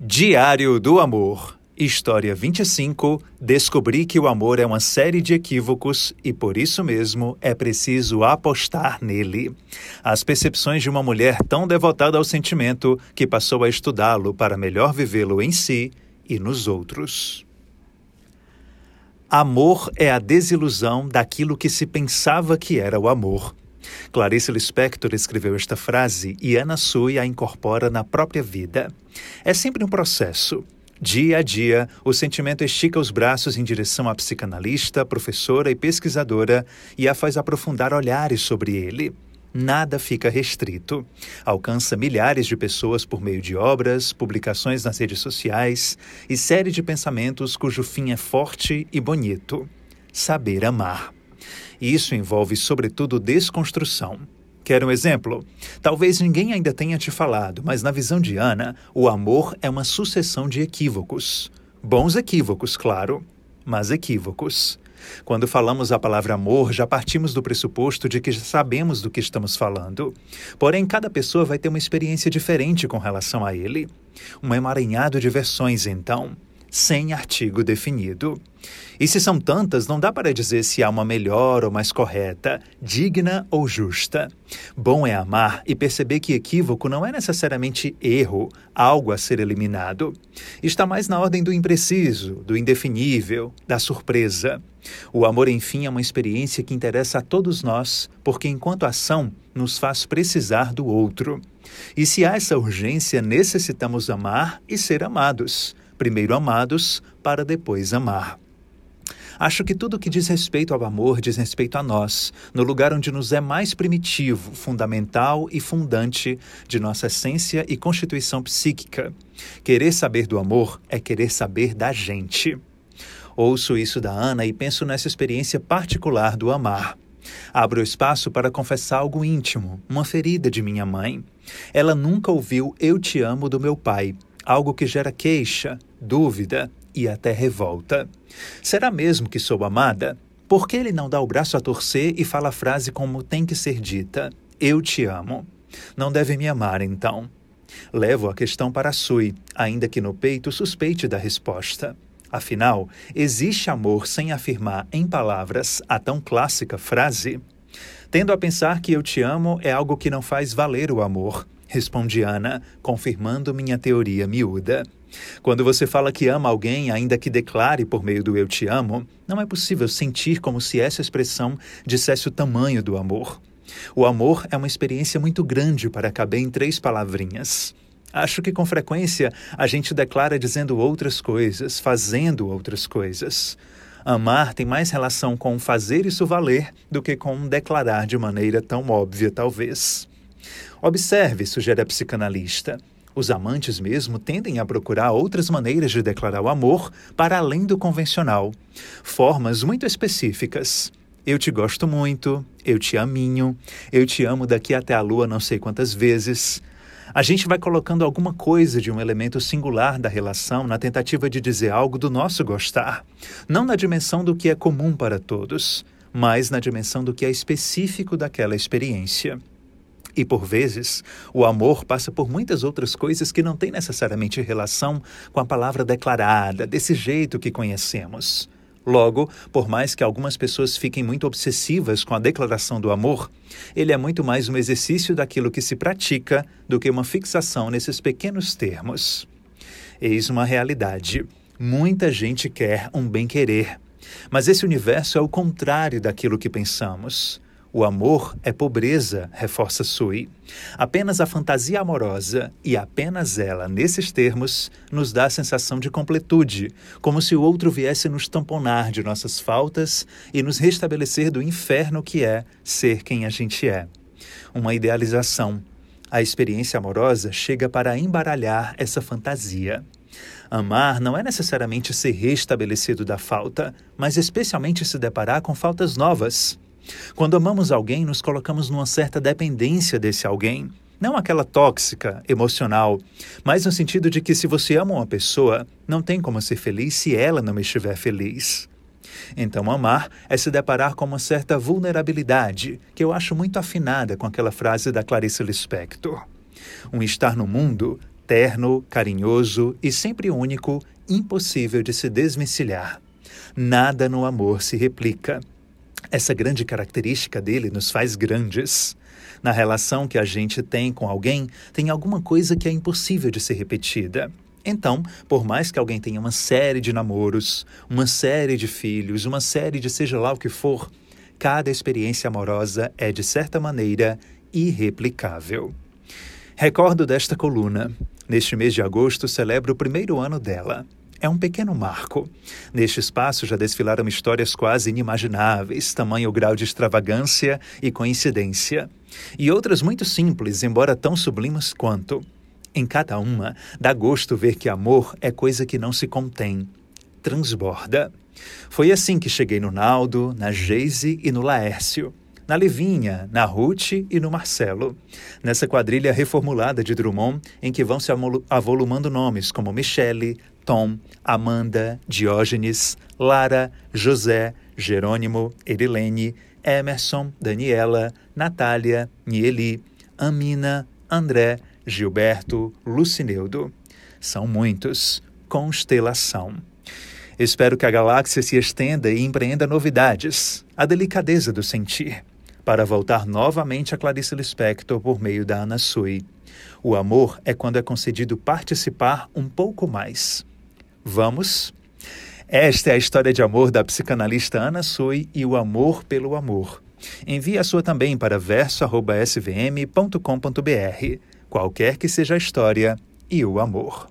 Diário do Amor. História 25. Descobri que o amor é uma série de equívocos e por isso mesmo é preciso apostar nele. As percepções de uma mulher tão devotada ao sentimento que passou a estudá-lo para melhor vivê-lo em si e nos outros. Amor é a desilusão daquilo que se pensava que era o amor. Clarice Lispector escreveu esta frase e Ana Sui a incorpora na própria vida. É sempre um processo. Dia a dia, o sentimento estica os braços em direção à psicanalista, professora e pesquisadora e a faz aprofundar olhares sobre ele. Nada fica restrito. Alcança milhares de pessoas por meio de obras, publicações nas redes sociais e série de pensamentos cujo fim é forte e bonito: saber amar. E isso envolve, sobretudo, desconstrução. Quer um exemplo? Talvez ninguém ainda tenha te falado, mas na visão de Ana, o amor é uma sucessão de equívocos. Bons equívocos, claro, mas equívocos. Quando falamos a palavra amor, já partimos do pressuposto de que já sabemos do que estamos falando. Porém, cada pessoa vai ter uma experiência diferente com relação a ele. Um emaranhado de versões, então sem artigo definido. E se são tantas, não dá para dizer se há uma melhor ou mais correta, digna ou justa. Bom é amar e perceber que equívoco não é necessariamente erro, algo a ser eliminado. Está mais na ordem do impreciso, do indefinível, da surpresa. O amor, enfim, é uma experiência que interessa a todos nós, porque enquanto ação nos faz precisar do outro. E se há essa urgência, necessitamos amar e ser amados primeiro amados, para depois amar. Acho que tudo que diz respeito ao amor diz respeito a nós, no lugar onde nos é mais primitivo, fundamental e fundante de nossa essência e constituição psíquica. Querer saber do amor é querer saber da gente. Ouço isso da Ana e penso nessa experiência particular do amar. Abro espaço para confessar algo íntimo, uma ferida de minha mãe. Ela nunca ouviu Eu Te Amo do meu pai, algo que gera queixa, dúvida e até revolta. Será mesmo que sou amada? Por que ele não dá o braço a torcer e fala a frase como tem que ser dita? Eu te amo. Não deve me amar, então. Levo a questão para Sui, ainda que no peito suspeite da resposta. Afinal, existe amor sem afirmar em palavras a tão clássica frase? Tendo a pensar que eu te amo é algo que não faz valer o amor, respondi Ana, confirmando minha teoria miúda. Quando você fala que ama alguém, ainda que declare por meio do eu te amo, não é possível sentir como se essa expressão dissesse o tamanho do amor. O amor é uma experiência muito grande para caber em três palavrinhas. Acho que com frequência a gente declara dizendo outras coisas, fazendo outras coisas. Amar tem mais relação com fazer isso valer do que com declarar de maneira tão óbvia, talvez. Observe, sugere a psicanalista. Os amantes mesmo tendem a procurar outras maneiras de declarar o amor para além do convencional, formas muito específicas. Eu te gosto muito, eu te aminho, eu te amo daqui até a lua não sei quantas vezes. A gente vai colocando alguma coisa de um elemento singular da relação na tentativa de dizer algo do nosso gostar, não na dimensão do que é comum para todos, mas na dimensão do que é específico daquela experiência. E por vezes, o amor passa por muitas outras coisas que não têm necessariamente relação com a palavra declarada, desse jeito que conhecemos. Logo, por mais que algumas pessoas fiquem muito obsessivas com a declaração do amor, ele é muito mais um exercício daquilo que se pratica do que uma fixação nesses pequenos termos. Eis uma realidade. Muita gente quer um bem-querer, mas esse universo é o contrário daquilo que pensamos. O amor é pobreza, reforça Sui. Apenas a fantasia amorosa, e apenas ela, nesses termos, nos dá a sensação de completude, como se o outro viesse nos tamponar de nossas faltas e nos restabelecer do inferno que é ser quem a gente é. Uma idealização. A experiência amorosa chega para embaralhar essa fantasia. Amar não é necessariamente ser restabelecido da falta, mas especialmente se deparar com faltas novas. Quando amamos alguém, nos colocamos numa certa dependência desse alguém. Não aquela tóxica, emocional, mas no sentido de que se você ama uma pessoa, não tem como ser feliz se ela não estiver feliz. Então, amar é se deparar com uma certa vulnerabilidade, que eu acho muito afinada com aquela frase da Clarice Lispector. Um estar no mundo terno, carinhoso e sempre único, impossível de se desvencilhar. Nada no amor se replica. Essa grande característica dele nos faz grandes. Na relação que a gente tem com alguém, tem alguma coisa que é impossível de ser repetida. Então, por mais que alguém tenha uma série de namoros, uma série de filhos, uma série de seja lá o que for, cada experiência amorosa é, de certa maneira, irreplicável. Recordo desta coluna. Neste mês de agosto celebro o primeiro ano dela. É um pequeno marco. Neste espaço já desfilaram histórias quase inimagináveis, tamanho grau de extravagância e coincidência. E outras muito simples, embora tão sublimes quanto. Em cada uma, dá gosto ver que amor é coisa que não se contém, transborda. Foi assim que cheguei no Naldo, na Geise e no Laércio na Livinha, na Ruth e no Marcelo. Nessa quadrilha reformulada de Drummond, em que vão se avolumando nomes como Michele, Tom, Amanda, Diógenes, Lara, José, Jerônimo, Erilene, Emerson, Daniela, Natália, Nieli, Amina, André, Gilberto, Lucineudo. São muitos. Constelação. Espero que a galáxia se estenda e empreenda novidades, a delicadeza do sentir, para voltar novamente a Clarice Lispector por meio da Ana Sui. O amor é quando é concedido participar um pouco mais. Vamos? Esta é a história de amor da psicanalista Ana Sui e o amor pelo amor. Envie a sua também para verso.svm.com.br, qualquer que seja a história e o amor.